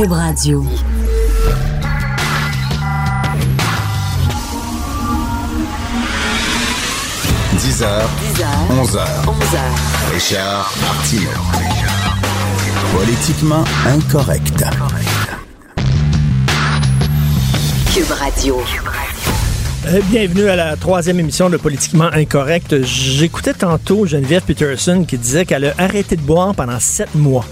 Cube Radio. – 10h, 11h, 11h. Richard Martineau. Politiquement incorrect. Cube Radio. Euh, bienvenue à la troisième émission de Politiquement Incorrect. J'écoutais tantôt Geneviève Peterson qui disait qu'elle a arrêté de boire pendant sept mois.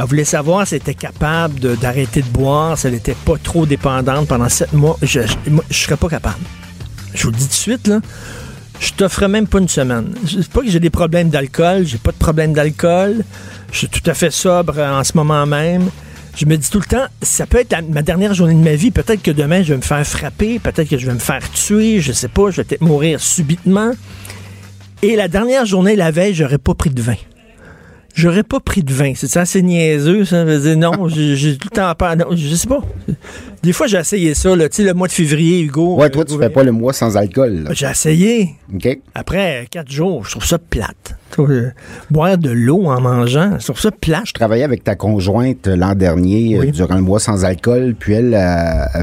Elle voulait savoir si elle était capable d'arrêter de, boire, si elle n'était pas trop dépendante pendant sept mois. Je, je serais pas capable. Je vous le dis tout de suite, là. Je t'offre même pas une semaine. C'est pas que j'ai des problèmes d'alcool, j'ai pas de problème d'alcool. Je suis tout à fait sobre euh, en ce moment même. Je me dis tout le temps, ça peut être ma dernière journée de ma vie. Peut-être que demain, je vais me faire frapper. Peut-être que je vais me faire tuer. Je sais pas. Je vais peut-être mourir subitement. Et la dernière journée, la veille, j'aurais pas pris de vin. J'aurais pas pris de vin. C'est assez niaiseux, ça. Je veux dire, non, j'ai tout le temps peur. Non, je sais pas. Des fois, j'ai essayé ça, là. Tu sais, le mois de février, Hugo. Ouais, euh, toi, tu Hugo- fais pas le mois sans alcool. là. J'ai essayé. OK? Après quatre jours, je trouve ça plate. Euh, boire de l'eau en mangeant, trouve ça plate. Je travaillais avec ta conjointe euh, l'an dernier euh, durant le mois sans alcool, puis elle,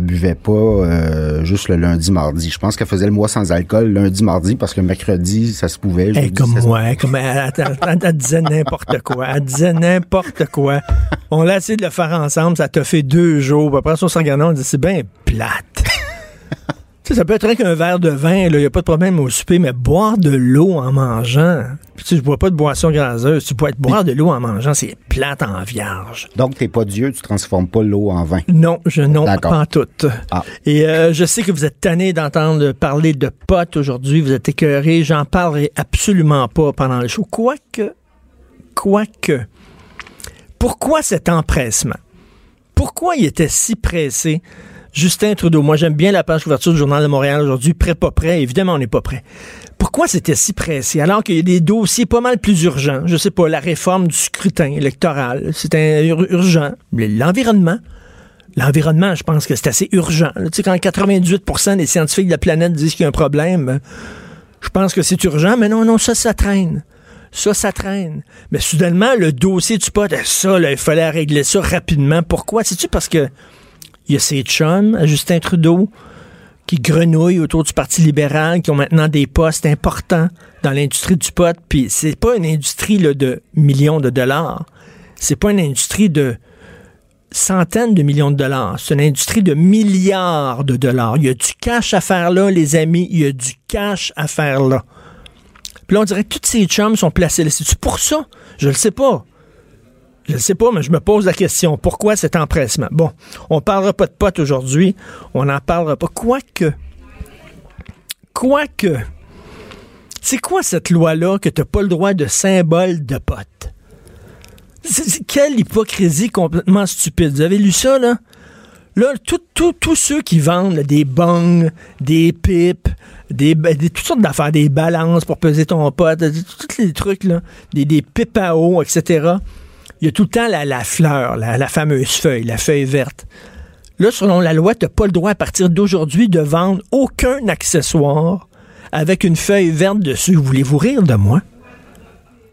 buvait pas euh, juste le lundi, mardi. Je pense qu'elle faisait le mois sans alcool lundi, mardi, parce que mercredi, ça se pouvait. Jeudi, est comme se- moi, comme elle, elle- elle- elle disait n'importe quoi. Elle disait n'importe quoi. On l'a essayé de le faire ensemble, ça t'a fait deux jours. Après ça, on se regardait, on dit c'est bien plate. Sais, ça peut être rien qu'un verre de vin, il n'y a pas de problème au souper, mais boire de l'eau en mangeant. Puis, tu je bois pas de boisson gazeuse. Tu peux être boire de l'eau en mangeant, c'est plate en vierge. Donc, t'es pas Dieu, tu transformes pas l'eau en vin. Non, je non, pas en tout. Ah. Et euh, je sais que vous êtes tanné d'entendre parler de potes aujourd'hui, vous êtes écœuré, j'en parlerai absolument pas pendant le show. Quoique, quoique, pourquoi cet empressement? Pourquoi il était si pressé? Justin Trudeau, moi j'aime bien la page couverture du Journal de Montréal aujourd'hui, prêt, pas prêt, évidemment on n'est pas prêt. Pourquoi c'était si pressé? Alors qu'il y a des dossiers pas mal plus urgents? Je sais pas, la réforme du scrutin électoral, c'était ur- urgent. L'environnement, L'environnement, je pense que c'est assez urgent. Tu sais, quand 98% des scientifiques de la planète disent qu'il y a un problème, ben, je pense que c'est urgent, mais non, non, ça, ça traîne. Ça, ça traîne. Mais soudainement, le dossier du pot, eh, ça, là, il fallait régler ça rapidement. Pourquoi? C'est-tu parce que il y a ces chums à Justin Trudeau qui grenouillent autour du Parti libéral, qui ont maintenant des postes importants dans l'industrie du pot, puis c'est pas une industrie de millions de dollars. C'est pas une industrie de centaines de millions de dollars. C'est une industrie de milliards de dollars. Il y a du cash à faire là, les amis. Il y a du cash à faire là. Puis là, on dirait que tous ces chums sont placés là. C'est-tu pour ça? Je le sais pas. Je ne sais pas, mais je me pose la question. Pourquoi cet empressement? Bon, on parlera pas de potes aujourd'hui. On n'en parlera pas. Quoique, quoique, c'est quoi cette loi-là que tu n'as pas le droit de symbole de pote? C'est- c'est- quelle hypocrisie complètement stupide. Vous avez lu ça, là? Là, tous ceux qui vendent des bongs, des pipes, des, des- toutes sortes d'affaires, des balances pour peser ton pote, tous les trucs, là, des, des pipes à eau, etc. Il y a tout le temps la, fleur, la, fameuse feuille, la feuille verte. Là, selon la loi, tu n'as pas le droit à partir d'aujourd'hui de vendre aucun accessoire avec une feuille verte dessus. Voulez-vous rire de moi?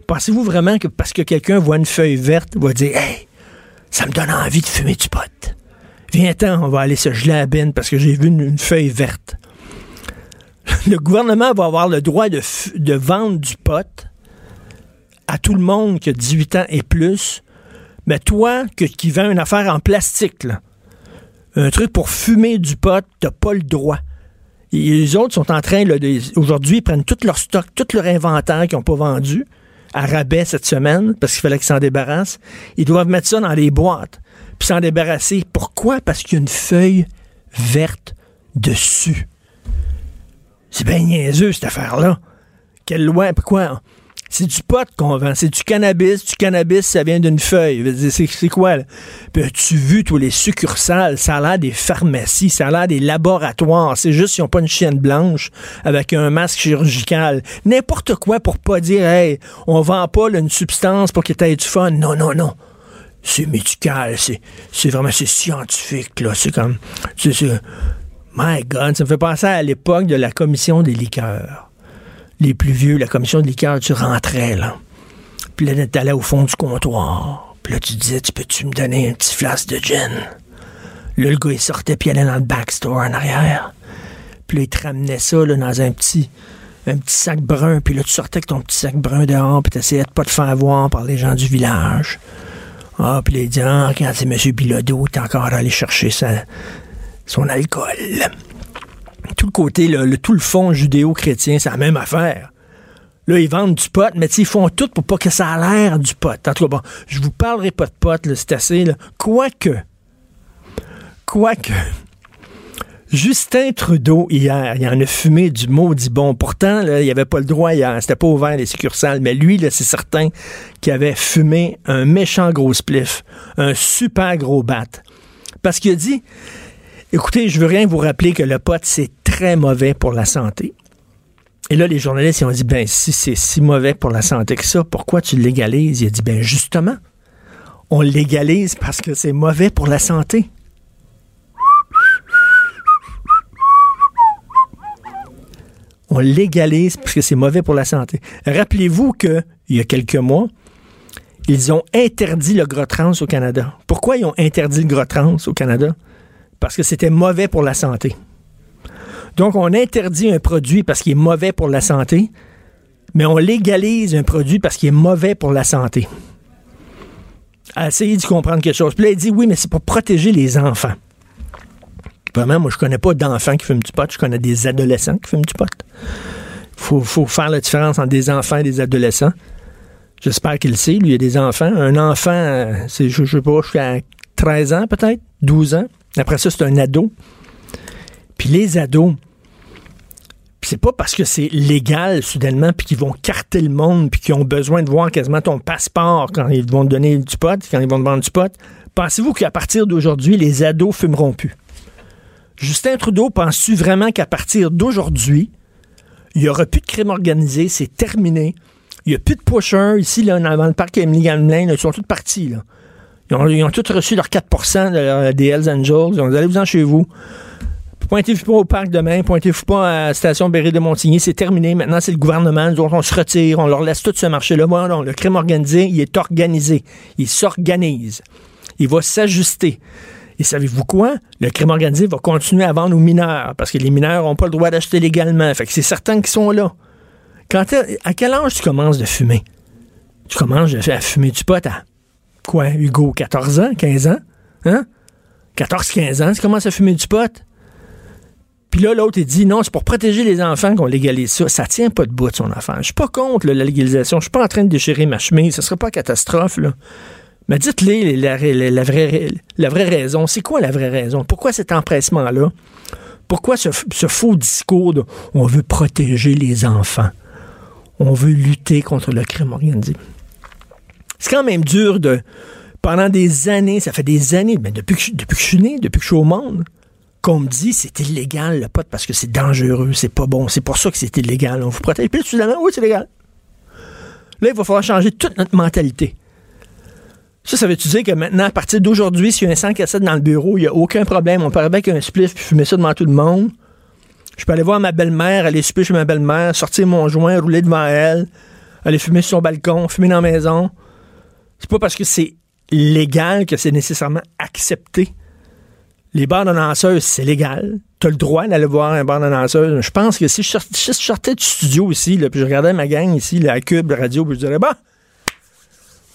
Pensez-vous vraiment que parce que quelqu'un voit une feuille verte, va dire Hey, ça me donne envie de fumer du pot. Viens-t'en, on va aller se geler à bine parce que j'ai vu une, feuille verte. Le gouvernement va avoir le droit de, de vendre du pot à tout le monde qui a 18 ans et plus. Mais toi, que- qui vends une affaire en plastique, un truc pour fumer du pot, t'as pas le droit. Et les autres sont en train, aujourd'hui, ils prennent tout leur stock, tout leur inventaire qu'ils n'ont pas vendu à rabais cette semaine, parce qu'il fallait qu'ils s'en débarrassent. Ils doivent mettre ça dans les boîtes, puis s'en débarrasser. Pourquoi? Parce qu'il y a une feuille verte dessus. C'est bien niaiseux, cette affaire-là. Quelle loi? Pourquoi? C'est du pot qu'on vend. C'est du cannabis. Du cannabis, ça vient d'une feuille. C'est quoi, là? Puis as-tu vu tous les succursales? Ça a l'air des pharmacies, ça a l'air des laboratoires. C'est juste qu'ils n'ont pas une chienne blanche avec un masque chirurgical. N'importe quoi pour pas dire, hey, on vend pas une substance pour tu aies du fun. Non, non, non. C'est médical, c'est vraiment c'est scientifique, là. C'est comme. c'est- My God, ça me fait penser à l'époque de la commission des liqueurs. Les plus vieux, la commission des liqueurs, tu rentrais, là. Puis là, t'allais au fond du comptoir. Puis là, tu disais, tu peux-tu me donner un petit flasque de gin? Là, le gars, il sortait, puis il allait dans le backstore en arrière. Puis là, il te ramenait ça là, dans un petit, sac brun. Puis là, tu sortais avec ton petit sac brun dehors, puis tu essayais de pas te faire voir par les gens du village. Ah, puis là, il dit, ah, quand c'est M. Bilodeau, t'es encore allé chercher son alcool. Tout le côté, le, tout le fond judéo-chrétien, c'est la même affaire. Là, ils vendent du pot, mais ils font tout pour pas que ça a l'air du pot. En tout cas, bon, je vous parlerai pas de pot, c'est assez. Quoique, quoique, Justin Trudeau, hier, il en a fumé du maudit bon. Pourtant, là, il avait pas le droit hier. C'était pas ouvert, les succursales. Mais lui, c'est certain qu'il avait fumé un méchant gros spliff. Un super gros bat. Parce qu'il a dit, écoutez, je veux rien vous rappeler que le pot, c'est très mauvais pour la santé. Et là, les journalistes, ils ont dit, ben, si c'est si mauvais pour la santé que ça, pourquoi tu légalises? Il a dit, ben, justement, on légalise parce que c'est mauvais pour la santé. On légalise parce que c'est mauvais pour la santé. Rappelez-vous qu'il y a quelques mois, ils ont interdit le gros trans au Canada. Pourquoi ils ont interdit le gros trans au Canada? Parce que c'était mauvais pour la santé. Donc, on interdit un produit parce qu'il est mauvais pour la santé, mais on légalise un produit parce qu'il est mauvais pour la santé. Essayez de comprendre quelque chose. Puis là, il dit oui, mais c'est pour protéger les enfants. Vraiment, moi, je connais pas d'enfants qui fument du pot, je connais des adolescents qui fument du pot. Il faut, faire la différence entre des enfants et des adolescents. J'espère qu'il le sait. Lui, il a des enfants. Un enfant, euh, c'est, je, je sais pas, jusqu'à 13 ans peut-être, 12 ans. Après ça, c'est un ado. Puis les ados, c'est pas parce que c'est légal soudainement, puis qu'ils vont carter le monde, puis qu'ils ont besoin de voir quasiment ton passeport quand ils vont te donner du pot, quand ils vont te vendre du pot. Pensez-vous qu'à partir d'aujourd'hui, les ados fumeront plus? Justin Trudeau, penses-tu vraiment qu'à partir d'aujourd'hui, il n'y aura plus de crime organisé, c'est terminé. Il n'y a plus de pushers ici, là, dans le parc Emily Gamelin, ils sont tous partis. Ils, ont, tous reçu leurs 4% des Hells Angels. Ils ont dit, allez-vous-en chez vous. Pointez-vous pas au parc demain, pointez-vous pas à la station Berry de Montigny, c'est terminé. Maintenant, c'est le gouvernement. Nous, on se retire, on leur laisse tout ce marché-là. Voilà, le crime organisé, il est organisé. Il s'organise. Il va s'ajuster. Et savez-vous quoi? Le crime organisé va continuer à vendre aux mineurs parce que les mineurs n'ont pas le droit d'acheter légalement. Fait que c'est certains qui sont là. Quand à quel âge tu commences de fumer? Tu commences à fumer du pot à quoi, Hugo? 14 ans? 15 ans? Hein? 14-15 ans, tu commences à fumer du pot? Puis là, l'autre, il dit non, c'est pour protéger les enfants qu'on légalise ça. Ça tient pas de bout son enfant. Je suis pas contre la légalisation. Je suis pas en train de déchirer ma chemise. Ce serait pas catastrophe. Mais dites-les la, vraie, la vraie raison. C'est quoi la vraie raison? Pourquoi cet empressement-là? Pourquoi ce, faux discours de on veut protéger les enfants? On veut lutter contre le crime organisé? C'est quand même dur de. Pendant des années, ça fait des années, depuis que, depuis que je suis né, depuis que je suis au monde, qu'on me dit c'est illégal le pot parce que c'est dangereux, c'est pas bon, c'est pour ça que c'est illégal. On vous protège. Puis finalement, oui, c'est légal. Là, il va falloir changer toute notre mentalité. Ça, ça veut-tu dire que maintenant, à partir d'aujourd'hui, s'il y a un 100 cassette dans le bureau, il n'y a aucun problème. On arriver avec un spliff puis fumer ça devant tout le monde. Je peux aller voir ma belle-mère, aller souper chez ma belle-mère, sortir mon joint, rouler devant elle, aller fumer sur son balcon, fumer dans la maison. C'est pas parce que c'est légal que c'est nécessairement accepté. Les bars de c'est légal. Tu as le droit d'aller voir un bar de. Je pense que si je sortais, du studio ici, puis je regardais ma gang ici, la Cube, la radio, puis je dirais, bah,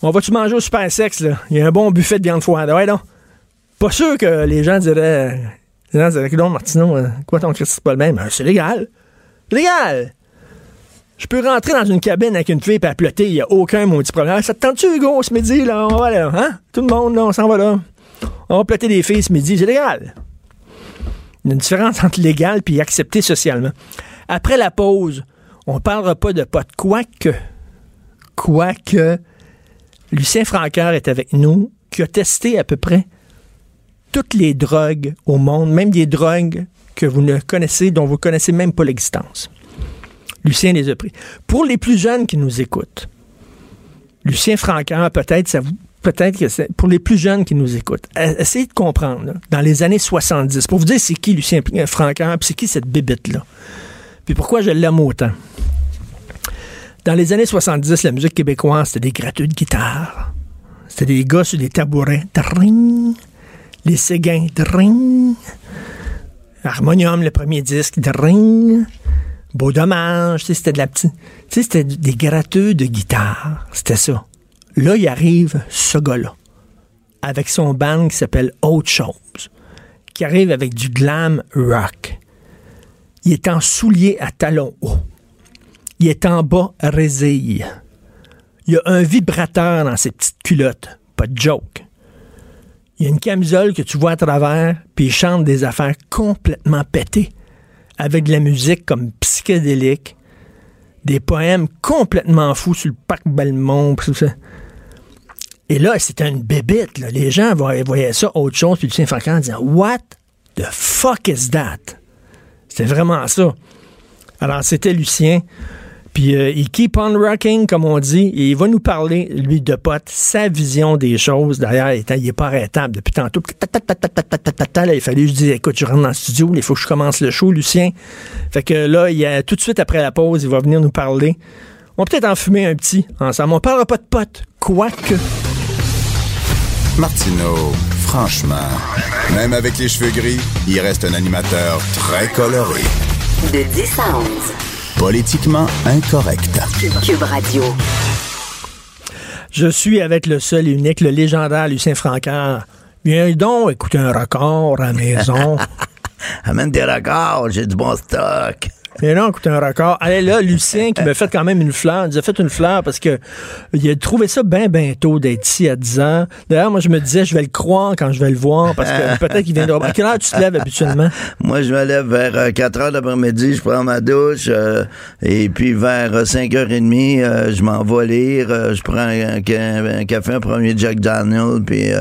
on va-tu manger au super sexe, là? Il y a un bon buffet de viande froide. Ouais, non. Pas sûr que les gens diraient. Les gens diraient, non, Martineau, euh, quoi ton Christ, c'est pas le même? Ben, c'est légal. Légal! Je peux rentrer dans une cabine avec une fille et plotter, il n'y a aucun maudit problème. Ça te tente-tu, Hugo, ce midi, là? On va là, hein? Tout le monde, là, on s'en va là. On va plotter des filles ce midi, c'est légal. Il y a une différence entre légal et accepté socialement. Après la pause, on parlera pas de potes, quoique, quoique, Lucien Francaire est avec nous, qui a testé à peu près toutes les drogues au monde, même des drogues que vous ne connaissez, dont vous ne connaissez même pas l'existence. Lucien les a pris. Pour les plus jeunes qui nous écoutent, Lucien Francaire, peut-être, ça peut-être que c'est pour les plus jeunes qui nous écoutent, essayez de comprendre, dans les années 70, pour vous dire c'est qui Lucien Francaire, puis c'est qui cette bébête-là, puis pourquoi je l'aime autant. Dans les années 70, la musique québécoise, c'était des gratteux de guitare. C'était des gars sur des tabourets. Dring. Les Séguins. Dring. Harmonium, le premier disque. Dring. Beau dommage. C'était de la petite. C'était des gratteux de guitare. C'était ça. Là, il arrive ce gars-là. Avec son band qui s'appelle Autre Chose. Qui arrive avec du glam rock. Il est en soulier à talons hauts. Il est en bas résille. Il y a un vibrateur dans ses petites culottes. Pas de joke. Il y a une camisole que tu vois à travers, puis il chante des affaires complètement pétées, avec de la musique comme psychédélique, des poèmes complètement fous sur le parc Belmont. Et là, c'était une bébite. Les gens voyaient ça autre chose, puis Lucien Francaire en disant What the fuck is that? C'était vraiment ça. Alors, c'était Lucien. Puis euh, il keep on rocking, comme on dit, et il va nous parler, lui, de pote, sa vision des choses. D'ailleurs, il n'est pas arrêtable depuis tantôt. Là, il fallait que je dise, écoute, je rentre dans le studio, il faut que je commence le show, Lucien. Fait que là, il a, tout de suite après la pause, il va venir nous parler. On va peut-être en fumer un petit ensemble. On parlera pas de pote, quoique. Martineau, franchement, même avec les cheveux gris, il reste un animateur très coloré. De 10 à 11. Politiquement incorrect. Cube Radio. Je suis avec le seul et unique, le légendaire Lucien Francaire. Viens donc écouter un record à la maison. Amène des records, j'ai du bon stock. Et là, écoute, un record. Allez là, Lucien qui m'a fait quand même une fleur. Il nous a fait une fleur parce que il a trouvé ça bien, bien tôt d'être ici à 10 ans. D'ailleurs, moi, je me disais, je vais le croire quand je vais le voir parce que peut-être qu'il viendra. À quelle heure tu te lèves habituellement? Moi, je me lève vers 4 euh, heures d'après-midi, je prends ma douche, euh, et puis vers 5h30, euh, je m'en vais lire, je prends un, café, un premier Jack Daniel, puis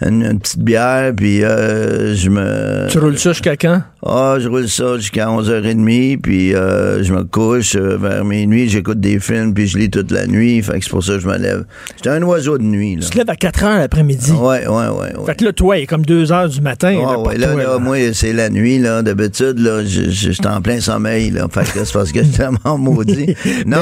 une, petite bière, puis je me... Tu roules ça jusqu'à quand? Ah, je roule ça jusqu'à 11h30, puis euh, je me couche euh, vers minuit, j'écoute des films, puis je lis toute la nuit. Fait que c'est pour ça que je me lève. J'étais un oiseau de nuit. Là. Tu te lèves à 4 h l'après-midi. Ouais, ouais, ouais, ouais. Fait que là, toi, il est comme 2 h du matin. Ouais, ouais, là, là, moi, c'est la nuit, là. D'habitude, là, j'étais en plein sommeil, là. Fait que c'est parce que j'étais tellement maudit. non,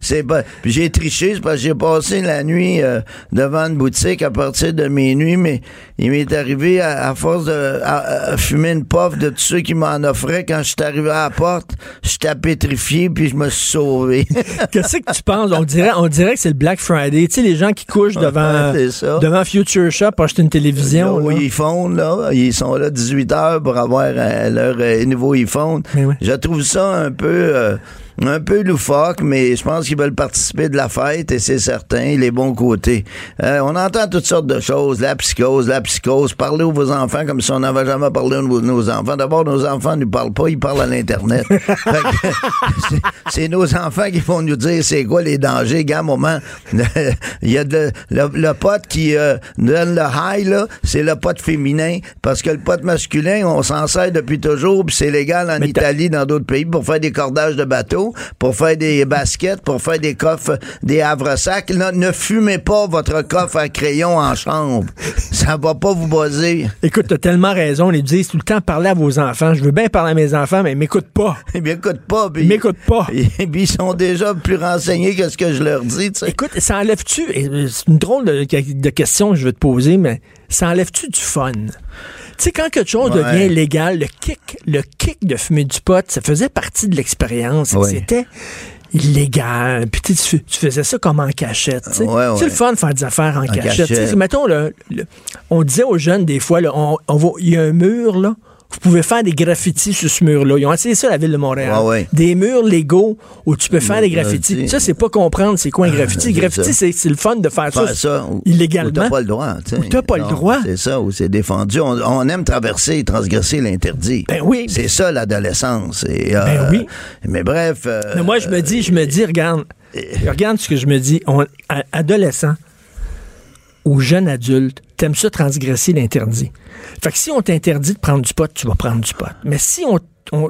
c'est pas. Puis j'ai triché, c'est parce que j'ai passé la nuit euh, devant une boutique à partir de minuit, mais il m'est arrivé à, force de fumer une puff de tout ceux qui m'en offraient, quand je suis arrivé à la porte, j'étais pétrifié, puis je me suis sauvé. Qu'est-ce que tu penses? On dirait, on dirait que c'est le Black Friday. Tu sais, les gens qui couchent devant, devant Future Shop pour acheter une télévision. Oui, ils font, là. Ils sont là 18 heures pour avoir euh, leur euh, nouveau iPhone. Je trouve ça un peu... Euh, un peu loufoque, mais je pense qu'ils veulent participer de la fête et c'est certain, les bons côtés. Euh, on entend toutes sortes de choses, la psychose, la psychose, parler aux vos enfants comme si on n'avait jamais parlé de nos enfants. D'abord, nos enfants ne nous parlent pas, ils parlent à l'Internet. c'est nos enfants qui vont nous dire c'est quoi les dangers. Gars, moment, il y a de, le, pote qui euh, donne le high, là, c'est le pote féminin, parce que le pote masculin, on s'en sert depuis toujours, puis c'est légal en Italie, dans d'autres pays, pour faire des cordages de bateaux pour faire des baskets, pour faire des coffres, des havre-sacs. Ne fumez pas votre coffre à crayon en chambre. Ça va pas vous bosser. Écoute, t'as tellement raison. Ils disent tout le temps parler à vos enfants. Je veux bien parler à mes enfants, mais ils m'écoutent pas. Ils m'écoutent pas. Ils m'écoutent pas. ils sont déjà plus renseignés que ce que je leur dis. Écoute, ça enlève-tu... C'est une drôle de, de question que je veux te poser, mais ça enlève-tu du fun? Tu sais, quand quelque chose devient légal, le kick, le kick de fumer du pot, ça faisait partie de l'expérience. C'était illégal. Puis tu, faisais ça comme en cachette. C'est le fun de faire des affaires en, cachette. Mettons, le, on disait aux jeunes des fois, on, il y a un mur, là, vous pouvez faire des graffitis sur ce mur-là. Ils ont essayé ça la ville de Montréal. Des murs légaux où tu peux faire des graffitis. Ça, c'est pas comprendre c'est quoi un graffiti. graffiti, c'est le fun de faire, ça, ça illégalement. t'as pas le droit. t'as pas le droit. C'est ça, où c'est défendu. On, aime traverser et transgresser l'interdit. Ben oui. C'est ça, l'adolescence. Euh, ben oui. Mais bref. Euh, mais moi, je me dis, je me dis, regarde, regarde ce que je me dis. On, adolescent, ou jeune adulte, t'aimes ça transgresser l'interdit. Fait que si on t'interdit de prendre du pot, tu vas prendre du pot. Mais si on,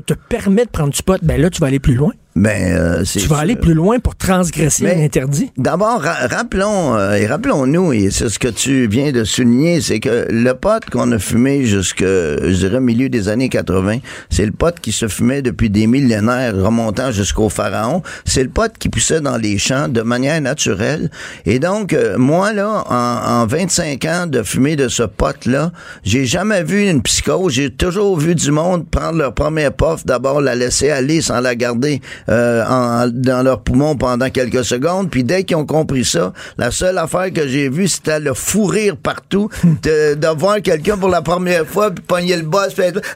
te permet de prendre du pot, ben là, tu vas aller plus loin. Ben, euh, tu vas aller plus loin pour transgresser l'interdit. D'abord, rappelons euh, et rappelons-nous, et c'est ce que tu viens de souligner, c'est que le pot qu'on a fumé jusque, je dirais, milieu des années 80, c'est le pot qui se fumait depuis des millénaires, remontant jusqu'au pharaon. C'est le pot qui poussait dans les champs de manière naturelle. Et donc, euh, moi là, en, en 25 ans de fumer de ce pot-là, j'ai jamais vu une psychose. J'ai toujours vu du monde prendre leur première puff, d'abord la laisser aller sans la garder euh, dans leurs poumons pendant quelques secondes. Puis dès qu'ils ont compris ça, la seule affaire que j'ai vue, c'était le fou rire partout, de, de voir quelqu'un pour la première fois, puis pogner le boss, puis être...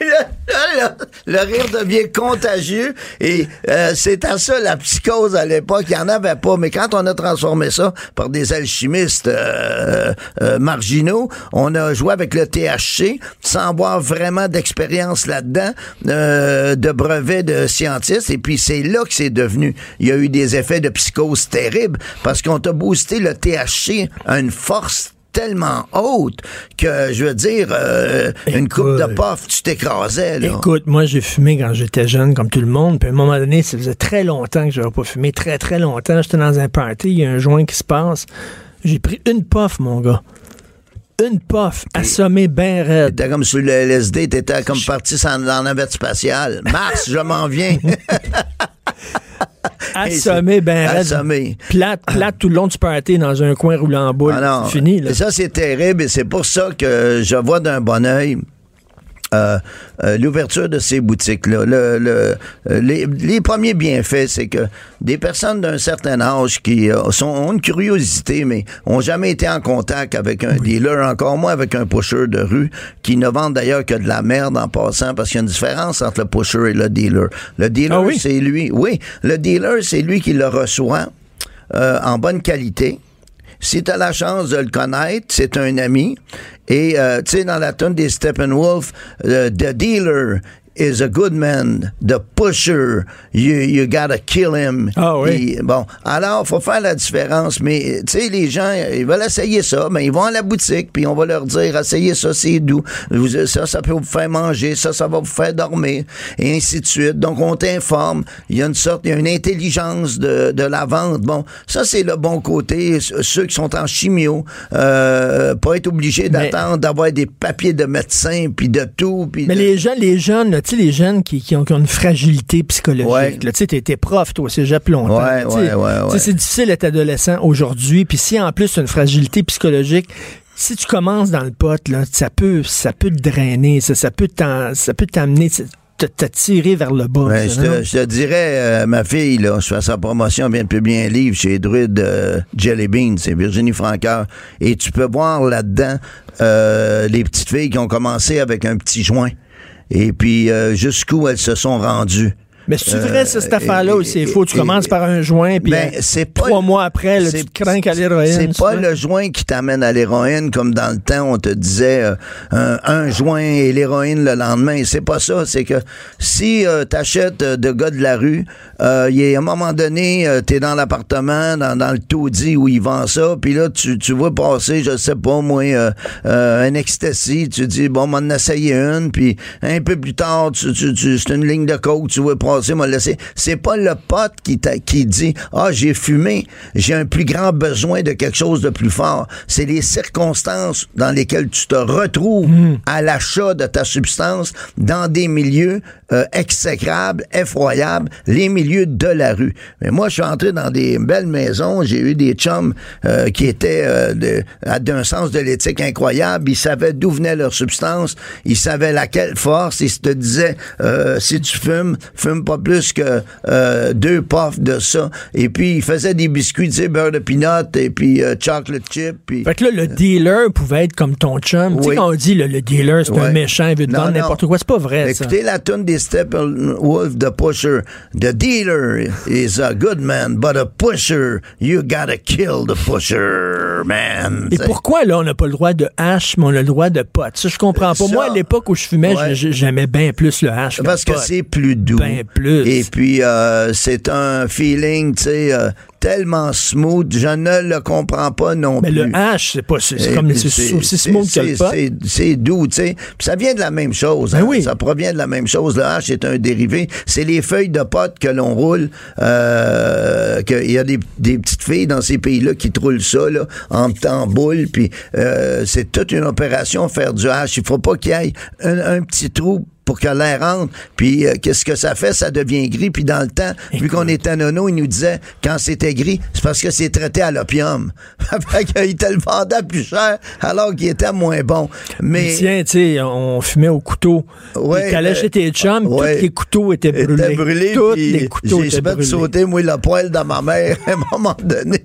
le, rire devient contagieux et euh, c'est à ça la psychose à l'époque. Il n'y en avait pas, mais quand on a transformé ça par des alchimistes euh, euh, marginaux, on a joué avec le THC sans avoir vraiment d'expérience là-dedans, de brevets de scientistes. Et puis c'est là que c'est devenu. Il y a eu des effets de psychose terribles parce qu'on t'a boosté le THC à une force tellement haute que, je veux dire, euh, une coupe de puff, tu t'écrasais. Écoute, moi, j'ai fumé quand j'étais jeune, comme tout le monde. Puis à un moment donné, ça faisait très longtemps que j'avais pas fumé. Très, très longtemps. J'étais dans un party, il y a un joint qui se passe. J'ai pris une puff, mon gars une puff assommée bien raide. T'étais comme sur le LSD, t'étais comme parti dans la navette spatiale. Mars, je m'en viens. Assommé, ben Assommé. Plate, plate tout le long du party dans un coin roulant en boule. Ah fini, là. Et ça, c'est terrible et c'est pour ça que je vois d'un bon oeil euh, euh, l'ouverture de ces boutiques-là. Le, le, euh, les, les, premiers bienfaits, c'est que des personnes d'un certain âge qui sont, ont une curiosité, mais ont jamais été en contact avec un dealer, encore moins avec un pusher de rue, qui ne vendent d'ailleurs que de la merde en passant, parce qu'il y a une différence entre le pusher et le dealer. Le dealer, ah c'est lui. Oui, le dealer, c'est lui qui le reçoit en bonne qualité si tu la chance de le connaître, c'est un ami. Et, euh, tu sais, dans la tonne des Steppenwolf, euh, The Dealer, is a good man, the pusher, you, you gotta kill him. Ah oui. bon, alors, faut faire la différence, mais, tu sais, les gens, ils veulent essayer ça, mais ils vont à la boutique, puis on va leur dire, essayez ça, c'est doux. Ça, ça peut vous faire manger, ça, ça va vous faire dormir, et ainsi de suite. Donc, on t'informe. Il y a une sorte, il y a une intelligence de, de la vente. Bon, ça, c'est le bon côté. Ceux qui sont en chimio, euh, pas être obligés d'attendre d'avoir des papiers de médecin, puis de tout. Puis mais les gens, les jeunes, tu sais, les jeunes qui, qui, ont, une fragilité psychologique. Tu sais, t'es prof, toi, c'est déjà longtemps. Ouais, ouais, c'est difficile d'être adolescent aujourd'hui. Puis si en plus tu as une fragilité psychologique, si tu commences dans le pot, là, ça peut, ça peut te drainer, ça, ça peut t'amener t'attirer vers le bas. Ben, je, te, dirais, euh, ma fille, là, je fais sa promotion, vient de publier un livre chez Druid euh, Jelly Bean, c'est Virginie Francoeur. Et tu peux voir là-dedans euh, les petites filles qui ont commencé avec un petit joint et puis euh, jusqu'où elles se sont rendues? Mais c'est vrai, cette affaire-là aussi. Il faut tu commences par un joint, puis ben, euh, trois mois après, là, tu te crains à l'héroïne. C'est pas le joint qui t'amène à l'héroïne, comme dans le temps, on te disait euh, un, joint et l'héroïne le lendemain. C'est pas ça. C'est que si euh, t'achètes de gars de la rue, il y a un moment donné, t'es dans l'appartement, dans, dans, le taudis où ils vendent ça, puis là, tu, tu vois passer, je sais pas, moi, un ecstasy, tu dis, bon, m'en essayer une, puis un peu plus tard, tu, tu, c'est une ligne de coke, tu vois passer c'est pas le pote qui, qui dit Ah, j'ai fumé, j'ai un plus grand besoin de quelque chose de plus fort. C'est les circonstances dans lesquelles tu te retrouves hmm. à l'achat de ta substance dans des milieux euh, exécrables, effroyables, les milieux de la rue. Mais moi, je suis entré dans des belles maisons, j'ai eu des chums euh, qui étaient euh, d'un sens de l'éthique incroyable. Ils savaient d'où venait leur substance, ils savaient laquelle force, ils te disaient si tu fumes, fume pas plus que euh, deux puffs de ça. Et puis, il faisait des biscuits, tu sais, beurre de peanut et puis euh, chocolate chip. Puis, fait que là, le dealer pouvait être comme ton chum. Tu sais, quand on dit le, dealer, c'est un méchant, il veut te vendre n'importe quoi, c'est pas vrai, Écoutez la tune des Steppenwolf, The Pusher. The dealer is a good man, but a pusher, you gotta kill the pusher, man. Et pourquoi, là, on n'a pas le droit de hash, mais on a le droit de pot? Ça, je comprends pas. Moi, à l'époque où je fumais, j'aimais bien plus le hash Parce que, c'est plus doux. Ben plus. Et puis, euh, c'est un feeling, tu sais, euh, tellement smooth, je ne le comprends pas non Mais plus. le hash, c'est pas, c'est comme, c'est aussi smooth que le c'est- doux, tu sais. Puis ça vient de la même chose. Ben hein. oui. Ça provient de la même chose. Le hash est un dérivé. C'est les feuilles de pote que l'on roule. Euh, que Il y a des, des petites filles dans ces pays-là qui te roulent ça là, en, en boule. Puis euh, c'est toute une opération faire du hash. Il faut pas qu'il y ait un, un petit trou pour que l'air rentre. Puis euh, qu'est-ce que ça fait? Ça devient gris. Puis dans le temps, vu qu'on était nono, il nous disait quand c'était gris, c'est parce que c'est traité à l'opium. fait qu'il te le vendait plus cher alors qu'il était moins bon. Mais Tiens, tu sais, on fumait au couteau. Puis T'allais euh, chez tes chums, ouais. tous les couteaux étaient brûlés. brûlé. Tous les couteaux J'ai étaient brûlés. sauter, moi, le poil de ma mère, à un moment donné.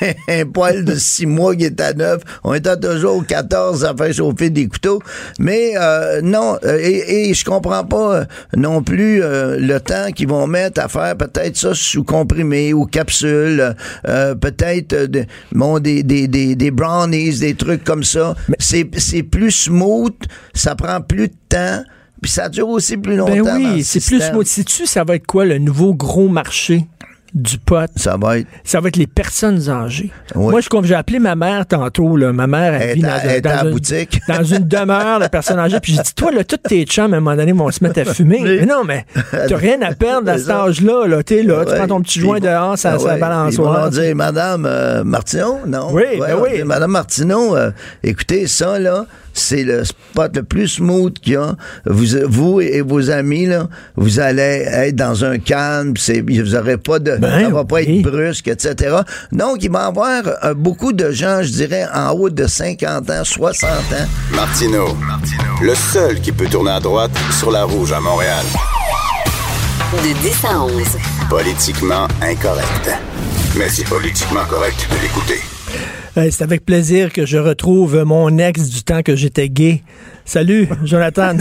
un poil de six mois qui était neuf. On était toujours au 14 à faire chauffer des couteaux. Mais euh, non, euh, et, et je comprends pas euh, non plus euh, le temps qu'ils vont mettre à faire peut-être ça sous comprimé ou capsule, euh, peut-être de- bon, des, des, des, des brownies, des trucs comme ça. C'est c'est plus smooth, ça prend plus de temps. Puis ça dure aussi plus longtemps. Ben dans le oui, c'est plus smooth. Sais-tu, ça va être quoi le nouveau gros marché? Du pot? Ça va être. Ça va être les personnes âgées. Oui. Moi, je, comme j'ai appelé ma mère tantôt, là, ma mère, elle, Elle vit dans, elle dans la une, boutique. dans une demeure de personnes âgées. Puis j'ai dit, toi, là, tous tes chums, à un moment donné, vont se mettre à fumer. Oui. Mais non, mais t'as rien à perdre à cet âge-là. Là, T'es là, tu prends ton petit joint dehors, ça, ça ouais. balance. Ils vont dire, Madame euh, Martineau, non? Oui, Ouais, ben oui. Madame Martineau, euh, écoutez, ça, là, c'est le spot le plus smooth qu'il y a. Vous, vous et vos amis, là, vous allez être dans un calme, c'est, vous aurez pas de, Ben ça va pas être brusque, etc. Donc, il va y avoir euh, beaucoup de gens, je dirais, en haut de 50 ans, 60 ans, Martino, le seul qui peut tourner à droite sur la rouge à Montréal. De 10 à 11. Politiquement incorrect. Mais c'est politiquement correct de l'écouter. Euh, c'est avec plaisir que je retrouve mon ex du temps que j'étais gay. Salut, Jonathan.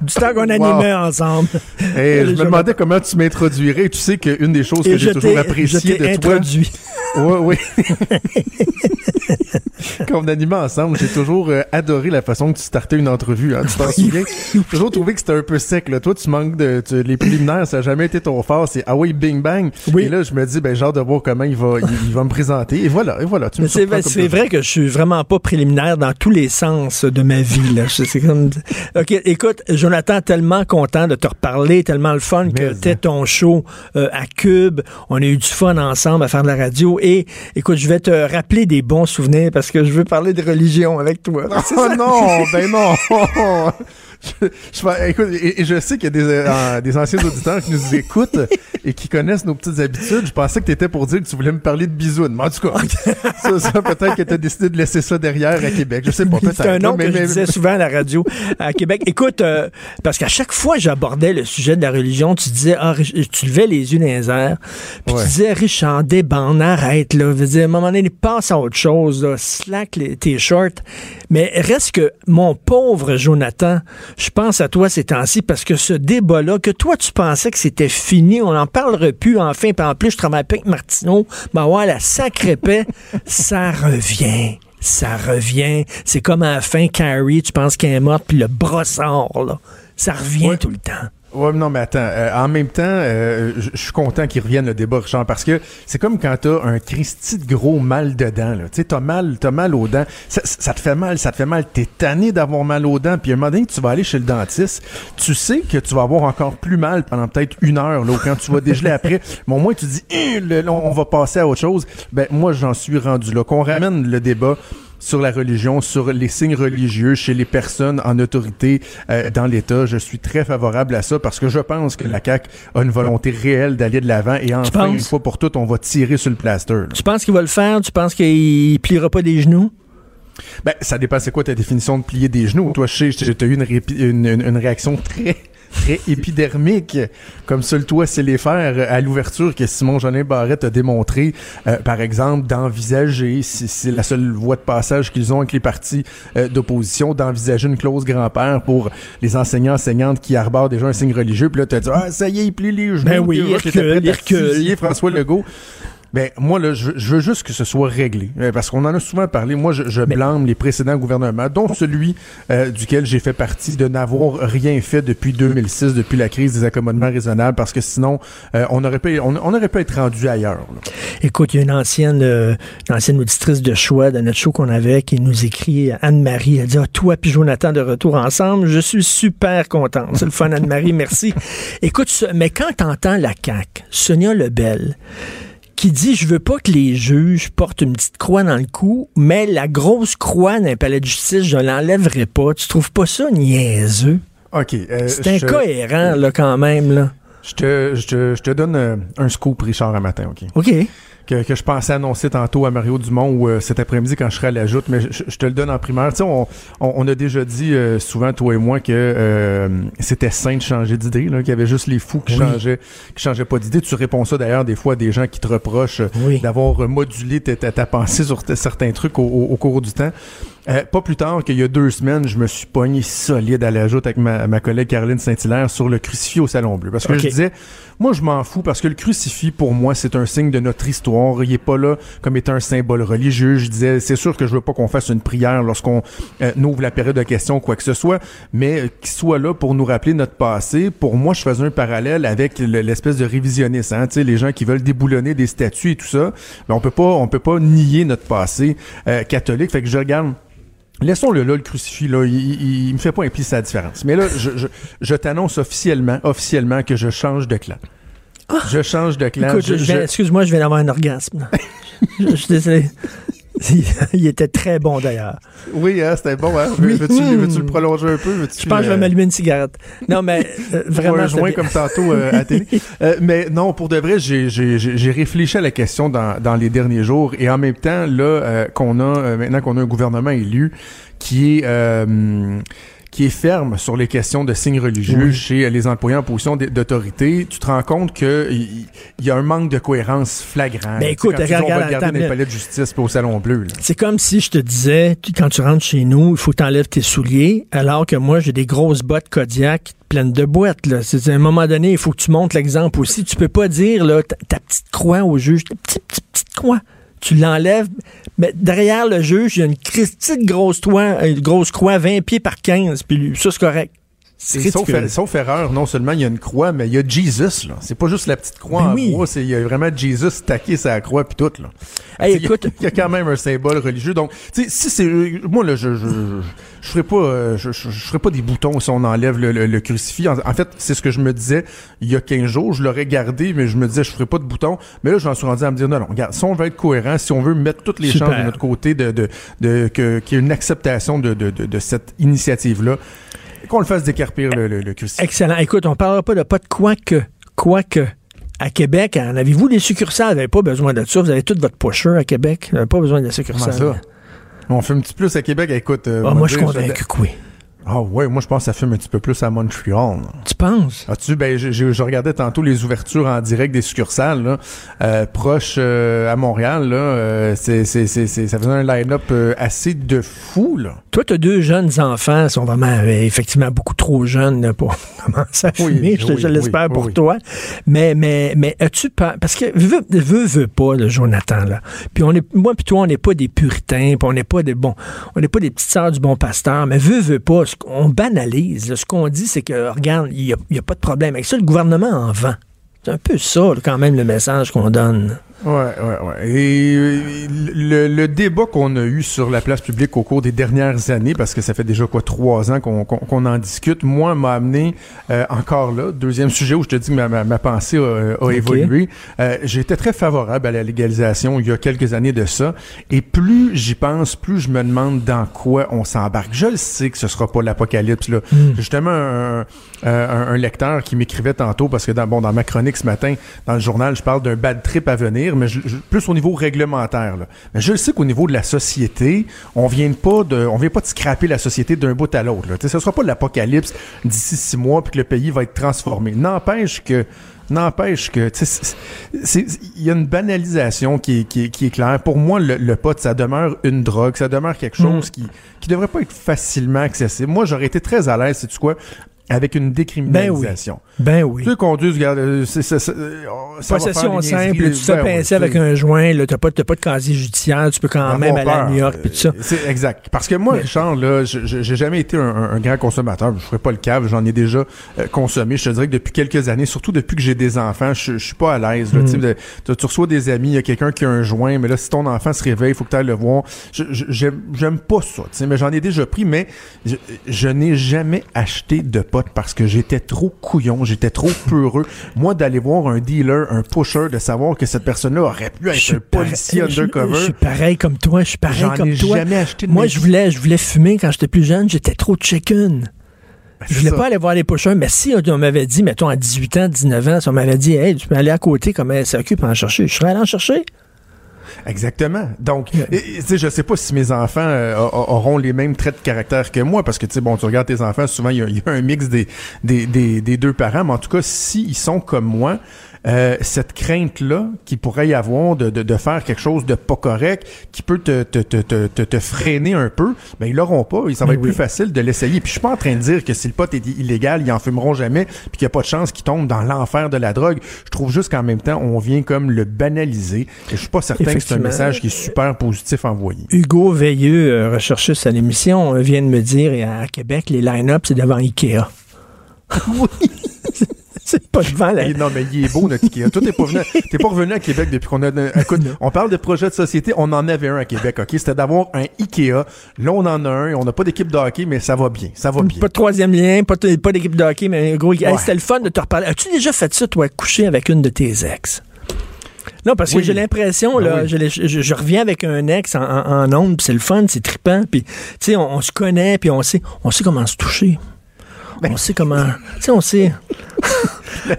Du temps qu'on animait ensemble. Hey, je me demandais comment tu m'introduirais. Tu sais qu'une des choses que Et je j'ai toujours t'ai- apprécié je t'ai de toi. introduit. Oui, oui. Quand on animait ensemble, j'ai toujours euh, adoré la façon que tu startais une entrevue. Hein. Tu t'en souviens? J'ai toujours trouvé que c'était un peu sec. Là. Toi, tu manques de. tu- les préliminaires, ça n'a jamais été ton fort. C'est ah oui, bing bang. Oui. Et là, je me dis, ben, genre de voir comment il va, il, il va me présenter. Et voilà, et voilà. Tu C'est vrai, que je suis vraiment pas préliminaire dans tous les sens de ma vie. Là. C'est comme... OK, écoute, Jonathan, tellement content de te reparler, tellement le fun que t'es hein. ton show euh, à Cube. On a eu du fun ensemble à faire de la radio. Et écoute, je vais te rappeler des bons souvenirs parce que je veux parler de religion avec toi. Oh non, ben non. Je, je- écoute, et, et je sais qu'il y a des, euh, des anciens auditeurs qui nous écoutent et qui connaissent nos petites habitudes. Je pensais que tu étais pour dire que tu voulais me parler de bisounes. Mais en tout cas, ça, ça, peut-être que tu as décidé de laisser ça derrière à Québec. Je sais pas, peut-être. C'est un nom Mais- que je mais- disais souvent à la radio à Québec. Écoute, euh, parce qu'à chaque fois que j'abordais le sujet de la religion, tu disais, ah, tu levais les yeux dans les airs, puis Ouais. tu disais, Richard, débande, arrête, là. Je veux dire, à un moment donné, passe à autre chose, là, slack les- tes shorts. Mais reste que, mon pauvre Jonathan, je pense à toi ces temps-ci parce que ce débat-là, que toi, tu pensais que c'était fini, on n'en parlerait plus, enfin, puis en plus, je travaille avec Martineau, ben ouais, la sacrée paix, ça revient ça revient. C'est comme à la fin, Carrie, tu penses qu'elle est morte, puis le brossard, là, ça revient Ouais. tout le temps. Ouais, non, mais attends. euh, en même temps, euh, je suis content qu'il revienne le débat, Richard, parce que c'est comme quand t'as un Christy de gros mal dedans. Tu sais, t'as mal, t'as mal aux dents. Ça, te fait mal, ça te fait mal. T'es tanné d'avoir mal aux dents. Puis un moment donné, tu vas aller chez le dentiste. Tu sais que tu vas avoir encore plus mal pendant peut-être une heure, là, ou quand tu vas dégeler après. Mais au moins, tu dis, Hein, le- on va passer à autre chose. Ben, moi, j'en suis rendu là. Qu'on ramène le débat sur la religion, sur les signes religieux chez les personnes en autorité euh, dans l'État. Je suis très favorable à ça parce que je pense que la CAQ a une volonté réelle d'aller de l'avant et enfin, une fois pour toutes, on va tirer sur le plaster. là. Tu penses qu'il va le faire? Tu penses qu'il pliera pas des genoux? Ben, ça dépend c'est quoi ta définition de plier des genoux? Toi, je sais, t'as eu une, répi- une, une- une réaction très très épidermique, comme seul toi c'est les faire à l'ouverture que Simon Jolin Barrette a démontré, euh, par exemple, d'envisager, si c'est la seule voie de passage qu'ils ont avec les partis euh, d'opposition, d'envisager une clause grand-père pour les enseignants enseignantes qui arborent déjà un signe religieux. Puis là, t'as dit, ah, ça y est, il plie les genoux. Ben oui, il recule, François Legault. Ben moi là, je, veux juste que ce soit réglé, euh, parce qu'on en a souvent parlé. Moi, je, blâme les précédents gouvernements, dont celui euh, duquel j'ai fait partie, de n'avoir rien fait depuis 2006, depuis la crise des accommodements raisonnables, parce que sinon, euh, on aurait pu, on, aurait pu être rendu ailleurs. Écoute, il y a une ancienne, une ancienne auditrice de choix de notre show qu'on avait qui nous écrit Anne-Marie. Elle dit ah, toi puis Jonathan de retour ensemble, je suis super contente. C'est le fun, Anne-Marie, merci. Écoute, mais quand t'entends la CAQ, Sonia Lebel qui dit je veux pas que les juges portent une petite croix dans le cou, mais la grosse croix d'un palais de justice, je l'enlèverai pas. Tu trouves pas ça niaiseux? OK. Euh, c'est incohérent, là, quand même, là. Je te, je te, je te donne euh, un scoop, Richard, un matin, OK? OK que, que, je pensais annoncer tantôt à Mario Dumont ou euh, cet après-midi quand je serai à la joute, mais je, te le donne en primaire. Tu sais, on, on, a déjà dit euh, souvent, toi et moi, que euh, c'était sain de changer d'idée, qu'il y avait juste les fous qui changeaient qui changeaient pas d'idée. Tu réponds ça d'ailleurs des fois à des gens qui te reprochent d'avoir modulé ta, ta, pensée sur certains trucs au, au cours du temps. Euh, pas plus tard qu'il y a deux semaines, je me suis pogné solide à la joute avec ma, ma collègue Caroline Saint-Hilaire sur le crucifix au Salon Bleu. Parce que je disais, moi, je m'en fous parce que le crucifix, pour moi, c'est un signe de notre histoire. Il est pas là comme étant un symbole religieux. Je disais, c'est sûr que je veux pas qu'on fasse une prière lorsqu'on euh, ouvre la période de questions, quoi que ce soit, mais euh, qu'il soit là pour nous rappeler notre passé. Pour moi, je faisais un parallèle avec l'espèce de révisionnisme, hein, les gens qui veulent déboulonner des statues et tout ça. On peut pas, on peut pas nier notre passé euh, catholique. Fait que je regarde Laissons-le là, le crucifix, là, il, il, me fait pas impliquer sa différence. Mais là, je t'annonce officiellement, officiellement que je change de clan. Ah! Je change de clan. Excuse-moi, je viens d'avoir un orgasme. je, je suis désolé. il était très bon d'ailleurs. Oui, hein, c'était bon. Hein? Veux-tu, le prolonger un peu? Je pense que je vais euh, m'allumer une cigarette. Non, mais euh, vraiment. Un joint comme tantôt euh, à télé. mais non, pour de vrai, j'ai, réfléchi à la question dans, dans les derniers jours et en même temps, là, qu'on a, maintenant qu'on a un gouvernement élu qui est qui est ferme sur les questions de signes religieux chez les employés en position d'autorité, tu te rends compte qu'il y, y, a un manque de cohérence flagrant. Ben écoute, regarde, on va palais de justice au salon bleu. C'est comme si je te disais, quand tu rentres chez nous, il faut que tu tes souliers, alors que moi j'ai des grosses bottes Kodiak pleines de boîtes. Là. C'est, à un moment donné, il faut que tu montres l'exemple aussi. Tu peux pas dire là, ta, petite croix au juge, ta petite, petite, petite croix tu l'enlèves. Mais derrière le juge, il y a une petite grosse, toit, une grosse croix 20 pieds par 15, puis ça, c'est correct. Sauf, sauf, erreur, non seulement il y a une croix, mais il y a Jesus, là. C'est pas juste la petite croix ben en bois, c'est, il y a vraiment Jesus taqué sa croix puis tout, là. écoute. Il y, a quand même un symbole religieux. Donc, tu sais, si c'est, moi, là, je, je, je, ferais pas, euh, je, pas des boutons si on enlève le, le, crucifix. En, fait, c'est ce que je me disais il y a 15 jours. Je l'aurais gardé, mais je me disais, je ferais pas de boutons. Mais là, j'en suis rendu à me dire, non, non, regarde, si on veut être cohérent, si on veut mettre toutes les chances de notre côté de, de, de, que, qu'il y ait une acceptation de, de, de, de cette initiative-là, qu'on le fasse décarpir le, le, crucifix. Excellent. Écoute, on parlera pas de pas de quoi que, quoi que. À Québec, en avez-vous des succursales? Vous n'avez pas besoin de ça. Vous avez tout votre pusher à Québec. Vous n'avez pas besoin de succursales. ça? On fait un petit plus à Québec? Écoute. Euh, ah, moi, je suis convaincu que oui. Ah ouais, moi je pense que ça fume un petit peu plus à Montréal. Tu penses? As-tu, ben, je, je, regardais tantôt les ouvertures en direct des succursales, là, euh, proches euh, à Montréal, là, euh, c'est, c'est, c'est, ça faisait un line-up assez de fou, là. Toi, tu as deux jeunes enfants, sont vraiment, effectivement, beaucoup trop jeunes pour commencer à fumer, je, l'espère pour toi. Mais, mais, mais as-tu pas, parce que veux, veux, veux pas, le Jonathan, là. Puis on est, moi puis toi, on n'est pas des puritains, puis on n'est pas des bons, on n'est pas des petites sœurs du bon pasteur, mais veux, veux pas, on banalise. Ce qu'on dit, c'est que, regarde, il n'y a, pas de problème avec ça. Le gouvernement en vend. C'est un peu ça, quand même, le message qu'on donne. Ouais, ouais, ouais. Et euh, le, débat qu'on a eu sur la place publique au cours des dernières années, parce que ça fait déjà quoi trois ans qu'on en discute, moi m'a amené euh, encore là, deuxième sujet où je te dis que ma, pensée a, évolué. Euh, J'étais très favorable à la légalisation il y a quelques années de ça, et plus j'y pense, plus je me demande dans quoi on s'embarque. Je le sais que ce sera pas l'apocalypse là. Hmm. Justement, un, un, lecteur qui m'écrivait tantôt parce que dans bon dans ma chronique ce matin dans le journal, je parle d'un bad trip à venir mais plus au niveau réglementaire. Mais je le sais qu'au niveau de la société, on vient pas de, on vient pas de scraper la société d'un bout à l'autre. Ce ne sera pas l'apocalypse d'ici six mois puis que le pays va être transformé. N'empêche que N'empêche que il y a une banalisation qui est, qui claire. Pour moi, le, pot, ça demeure une drogue, ça demeure quelque mm. chose qui qui devrait pas être facilement accessible. Moi, j'aurais été très à l'aise, c'est tu quoi avec une décriminalisation. Ben oui. Tu conduis, regarde, euh, c'est, c'est, c'est, Possession simple, tu te ben pincer avec un joint, là, t'as pas, t'as pas de casier judiciaire, tu peux quand même aller à New York, puis tout ça. C'est exact. Parce que moi, Richard, là, j'ai jamais été un, grand consommateur. Je ferai pas le cave, j'en ai déjà euh, consommé. Je te dirais que depuis quelques années, surtout depuis que j'ai des enfants, je, suis pas à l'aise. Mm. Tu reçois des amis, il y a quelqu'un qui a un joint, mais là, si ton enfant se réveille, il faut que tu ailles le voir. J'aime pas ça, mais j'en ai déjà pris, mais je, n'ai jamais acheté de potes parce que j'étais trop couillon, j'étais trop peureux. Moi, d'aller voir un dealer, un pusher, de savoir que cette personne-là aurait pu être un policier undercover. Je, suis pareil comme toi, je suis pareil comme ai toi. jamais acheté de Moi, je voulais, je voulais fumer quand j'étais plus jeune, j'étais trop chicken. Ben, je voulais pas aller voir les pushers, mais si on m'avait dit, mettons, à 18 ans, 19 ans, si on m'avait dit, hey, tu peux aller à côté comme SAQ pour en chercher, je serais allé en chercher. Exactement. Donc, tu sais, je sais pas si mes enfants euh, auront les mêmes traits de caractère que moi, parce que, tu sais, bon, tu regardes tes enfants, souvent, il y, a un mix des, des, des, des, deux parents, mais en tout cas, s'ils sont comme moi, euh, cette crainte-là qui pourrait y avoir de, de, de, faire quelque chose de pas correct, qui peut te, te, te, te, te freiner un peu, ben ils l'auront pas. Ça va être plus facile de l'essayer. Puis je suis pas en train de dire que si le pot est illégal, ils en fumeront jamais, puis qu'il n'y a pas de chance qu'ils tombent dans l'enfer de la drogue. Je trouve juste qu'en même temps, on vient comme le banaliser. Et je suis pas certain que c'est un message qui est super positif envoyé. Hugo Veilleux, euh, recherchiste à l'émission, euh, vient de me dire, et à Québec, les line-up, c'est devant Ikea. oui. C'est pas devant la... non, mais il est beau, notre Ikea. Toi, t'es pas, venu, t'es pas revenu à Québec depuis qu'on a... Écoute, on parle de projet de société, on en avait un à Québec, OK? C'était d'avoir un Ikea. Là, on en a un. On n'a pas d'équipe de hockey, mais ça va bien. Ça va bien. Pas de troisième lien, pas, pas d'équipe de hockey, mais gros... c'était le fun de te reparler. As-tu déjà fait ça, toi, coucher avec une de tes ex? Non, parce que j'ai l'impression, là, je, reviens avec un ex en, en, ondes, c'est le fun, c'est trippant, puis, tu sais, on, on, se connaît, puis on sait, on sait comment se toucher. Ben, on sait comment. Tu sais, on sait.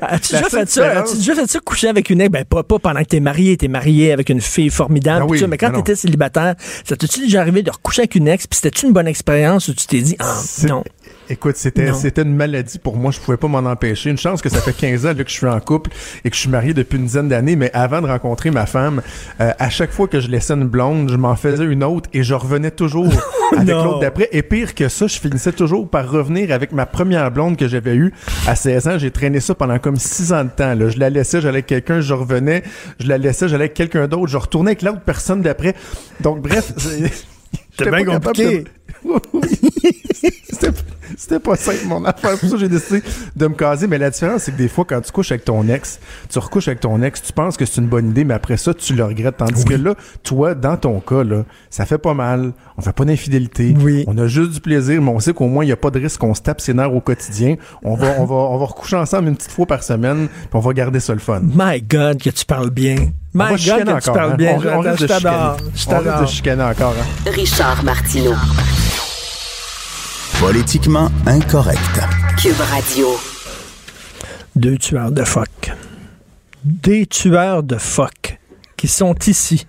As-tu déjà fait ça? As-tu déjà fait ça coucher avec une ex? Ben, pas, pas pendant que t'es marié, t'es marié avec une fille formidable, ben mais quand t'étais célibataire, ça t'es-tu déjà arrivé de recoucher avec une ex, puis c'était-tu une bonne expérience où tu t'es dit, ah, non? Écoute, c'était c'était une maladie pour moi, je pouvais pas m'en empêcher. Une chance que ça fait 15 ans là, que je suis en couple et que je suis marié depuis une dizaine d'années, mais avant de rencontrer ma femme, euh, à chaque fois que je laissais une blonde, je m'en faisais une autre et je revenais toujours avec l'autre d'après. Et pire que ça, je finissais toujours par revenir avec ma première blonde que j'avais eue à 16 ans. J'ai traîné ça pendant comme 6 ans de temps. Là. Je la laissais, j'allais avec quelqu'un, je revenais, je la laissais, j'allais avec quelqu'un d'autre, je retournais avec l'autre personne d'après. Donc bref, c'était bien compliqué. C'était pas simple, mon affaire. Pour ça, j'ai décidé de me caser. Mais la différence, c'est que des fois, quand tu couches avec ton ex, tu recouches avec ton ex, tu penses que c'est une bonne idée, mais après ça, tu le regrettes. Tandis que là, toi, dans ton cas, là, ça fait pas mal. On fait pas d'infidélité. Oui. On a juste du plaisir, mais on sait qu'au moins, il n'y a pas de risque qu'on se tape ses nerfs au quotidien. On va, on va, on va recoucher ensemble une petite fois par semaine, puis on va garder ça le fun. My God, que tu parles bien. My God, que encore, tu parles hein? bien. On, reste de chicaner. On reste de chicaner encore. Hein? Richard Martineau. Politiquement incorrect. Cube Radio. Deux tueurs de phoques. Des tueurs de phoques qui sont ici.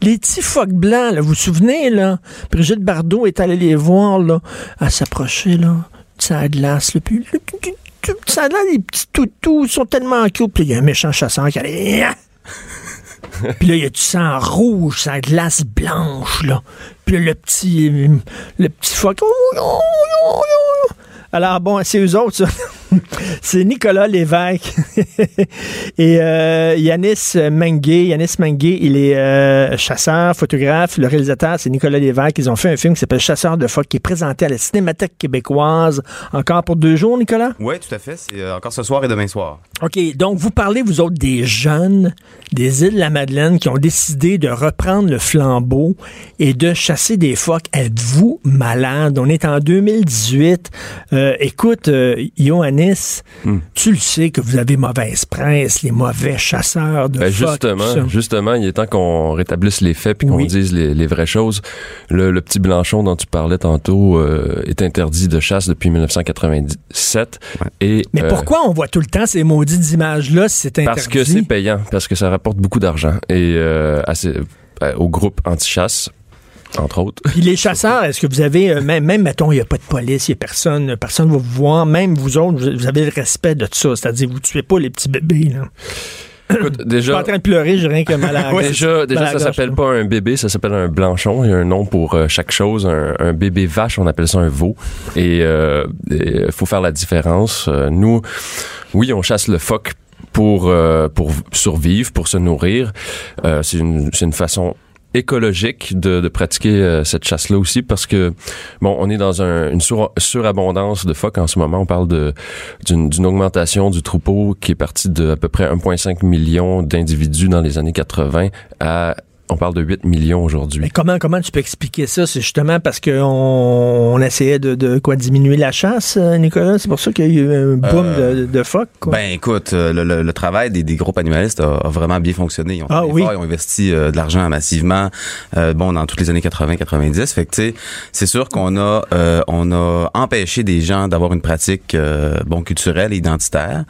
Les petits phoques blancs, là, vous vous souvenez, là? Brigitte Bardot est allée les voir, là, à s'approcher, là. Ça a glace, là, puis ça a les petits toutous, ils sont tellement cute. Puis il y a un méchant chasseur qui allait... Puis là, il y a du sang rouge, ça glace blanche, là? Puis là, le petit, le petit phoque. Alors, bon, c'est eux autres, ça. c'est Nicolas Lévesque et euh, Yanis Mengué. Yanis Mengué, il est euh, chasseur, photographe. Le réalisateur, c'est Nicolas Lévesque. Ils ont fait un film qui s'appelle Chasseur de phoques, qui est présenté à la Cinémathèque québécoise encore pour deux jours, Nicolas? Oui, tout à fait. C'est euh, encore ce soir et demain soir. OK. Donc, vous parlez, vous autres, des jeunes des îles de la Madeleine qui ont décidé de reprendre le flambeau et de chasser des phoques. Êtes-vous malade? On est en 2018. écoute, Hmm. tu le sais que vous avez mauvaise presse, les mauvais chasseurs de ben Justement, justement, il est temps qu'on rétablisse les faits puis qu'on dise les, vraies choses. Le, petit Blanchon dont tu parlais tantôt euh, est interdit de chasse depuis 1997. Et, Mais euh, pourquoi on voit tout le temps ces maudites images-là si c'est interdit? Parce que c'est payant, parce que ça rapporte beaucoup d'argent. Et euh, au groupe anti-chasse, entre autres. Puis les chasseurs, est-ce que vous avez, euh, même, même, mettons, il n'y a pas de police, il n'y a personne, personne ne va vous voir, même vous autres, vous avez le respect de ça, c'est-à-dire vous ne tuez pas les petits bébés, là. Écoute, déjà, je suis pas en train de pleurer, j'ai rien que mal à Déjà, déjà ça s'appelle pas un bébé, ça s'appelle un blanchon. Il y a un nom pour euh, chaque chose. Un, bébé vache, on appelle ça un veau. Et il euh, faut faire la différence. Euh, nous, oui, on chasse le phoque pour pour survivre, pour se nourrir. c'est une, une façon écologique de, de pratiquer euh, cette chasse-là aussi parce que bon, on est dans un, une surabondance de phoques en ce moment. On parle d'une augmentation du troupeau qui est parti de à peu près 1,5 million d'individus dans les années 80 à on parle de 8 millions aujourd'hui. Mais comment, comment tu peux expliquer ça? C'est justement parce qu'on on essayait de, de, quoi diminuer la chasse, euh, Nicolas? C'est pour ça qu'il y a eu un boom de, de phoques? Ben écoute, euh, le, le, travail des, des, groupes animalistes a, vraiment bien fonctionné. Ils ont, ah, oui. ils ont investi euh, de l'argent massivement bon, dans toutes les années 80-90. Fait que tu sais, c'est sûr qu'on a on a empêché des gens d'avoir une pratique bon culturelle et identitaire.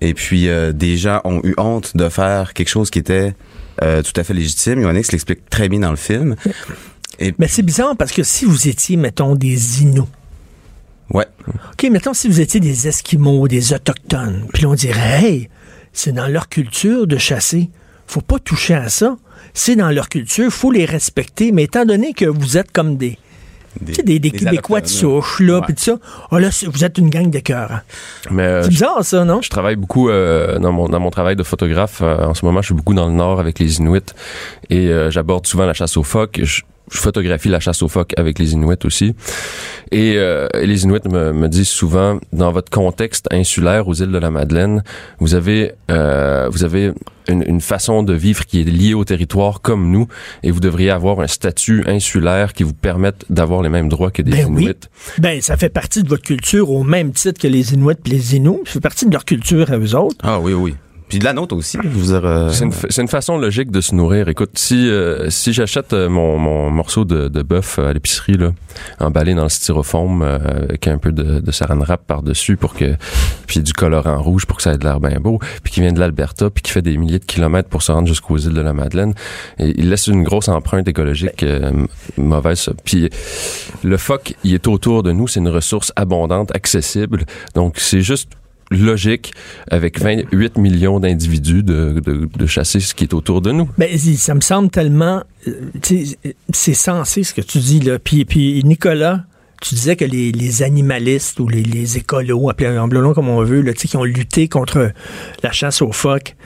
Et puis des gens ont eu honte de faire quelque chose qui était euh, tout à fait légitime. Yoannix l'explique très bien dans le film. Mais c'est bizarre parce que si vous étiez, mettons, des Inuits, Ouais. OK, mettons si vous étiez des Esquimaux, des Autochtones, puis on dirait, hey, c'est dans leur culture de chasser. Faut pas toucher à ça. C'est dans leur culture, faut les respecter. Mais étant donné que vous êtes comme des, des, des, Québécois de souche, là, puis tout ça. Oh, là, vous êtes une gang de cœur. Euh, c'est bizarre, ça, non? Je travaille beaucoup euh, dans, mon, dans mon travail de photographe. Euh, en ce moment, je suis beaucoup dans le nord avec les Inuits et j'aborde souvent la chasse aux phoques. Je, je photographie la chasse aux phoques avec les Inuits aussi. Et, euh, les Inuits me, me, disent souvent, dans votre contexte insulaire aux îles de la Madeleine, vous avez euh, vous avez une, une, façon de vivre qui est liée au territoire comme nous, et vous devriez avoir un statut insulaire qui vous permette d'avoir les mêmes droits que des ben Inuits. Ben ça fait partie de votre culture au même titre que les Inuits et les Inuits. Ça fait partie de leur culture à eux autres. Ah oui oui. Puis de la nôtre aussi. Euh, c'est, une, une, façon logique de se nourrir. Écoute, si euh, si j'achète euh, mon, mon morceau de, de bœuf à l'épicerie là, emballé dans le styrofoam avec un peu de, de saran wrap par dessus pour que puis du colorant rouge pour que ça ait de l'air bien beau, puis qui vient de l'Alberta, puis qui fait des milliers de kilomètres pour se rendre jusqu'aux îles de la Madeleine, il laisse une grosse empreinte écologique mauvaise. Puis le phoque, il est autour de nous, c'est une ressource abondante, accessible. Donc c'est juste logique avec 28 millions d'individus de, de, de, chasser ce qui est autour de nous. Ben, ça me semble tellement... Euh, c'est sensé ce que tu dis, là. Puis, puis Nicolas, tu disais que les, les animalistes ou les, les écolos, appelés en comme on veut, là, qui ont lutté contre la chasse aux phoques,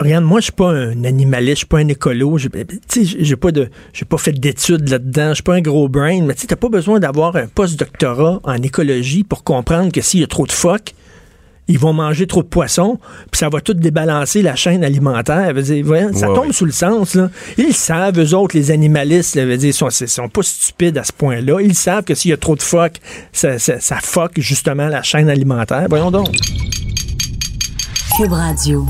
Regarde, moi, je suis pas un animaliste, je suis pas un écolo, j'ai pas de, j'ai pas fait d'études là-dedans, je suis pas un gros brain, mais tu t'as pas besoin d'avoir un post-doctorat en écologie pour comprendre que s'il y a trop de phoques, ils vont manger trop de poissons, puis ça va tout débalancer la chaîne alimentaire. ça tombe sous le sens. Là. Ils savent, eux autres, les animalistes, là, dire, sont, sont pas stupides à ce point-là. Ils savent que s'il y a trop de phoques, ça, ça, ça justement la chaîne alimentaire. Voyons donc. Cube Radio.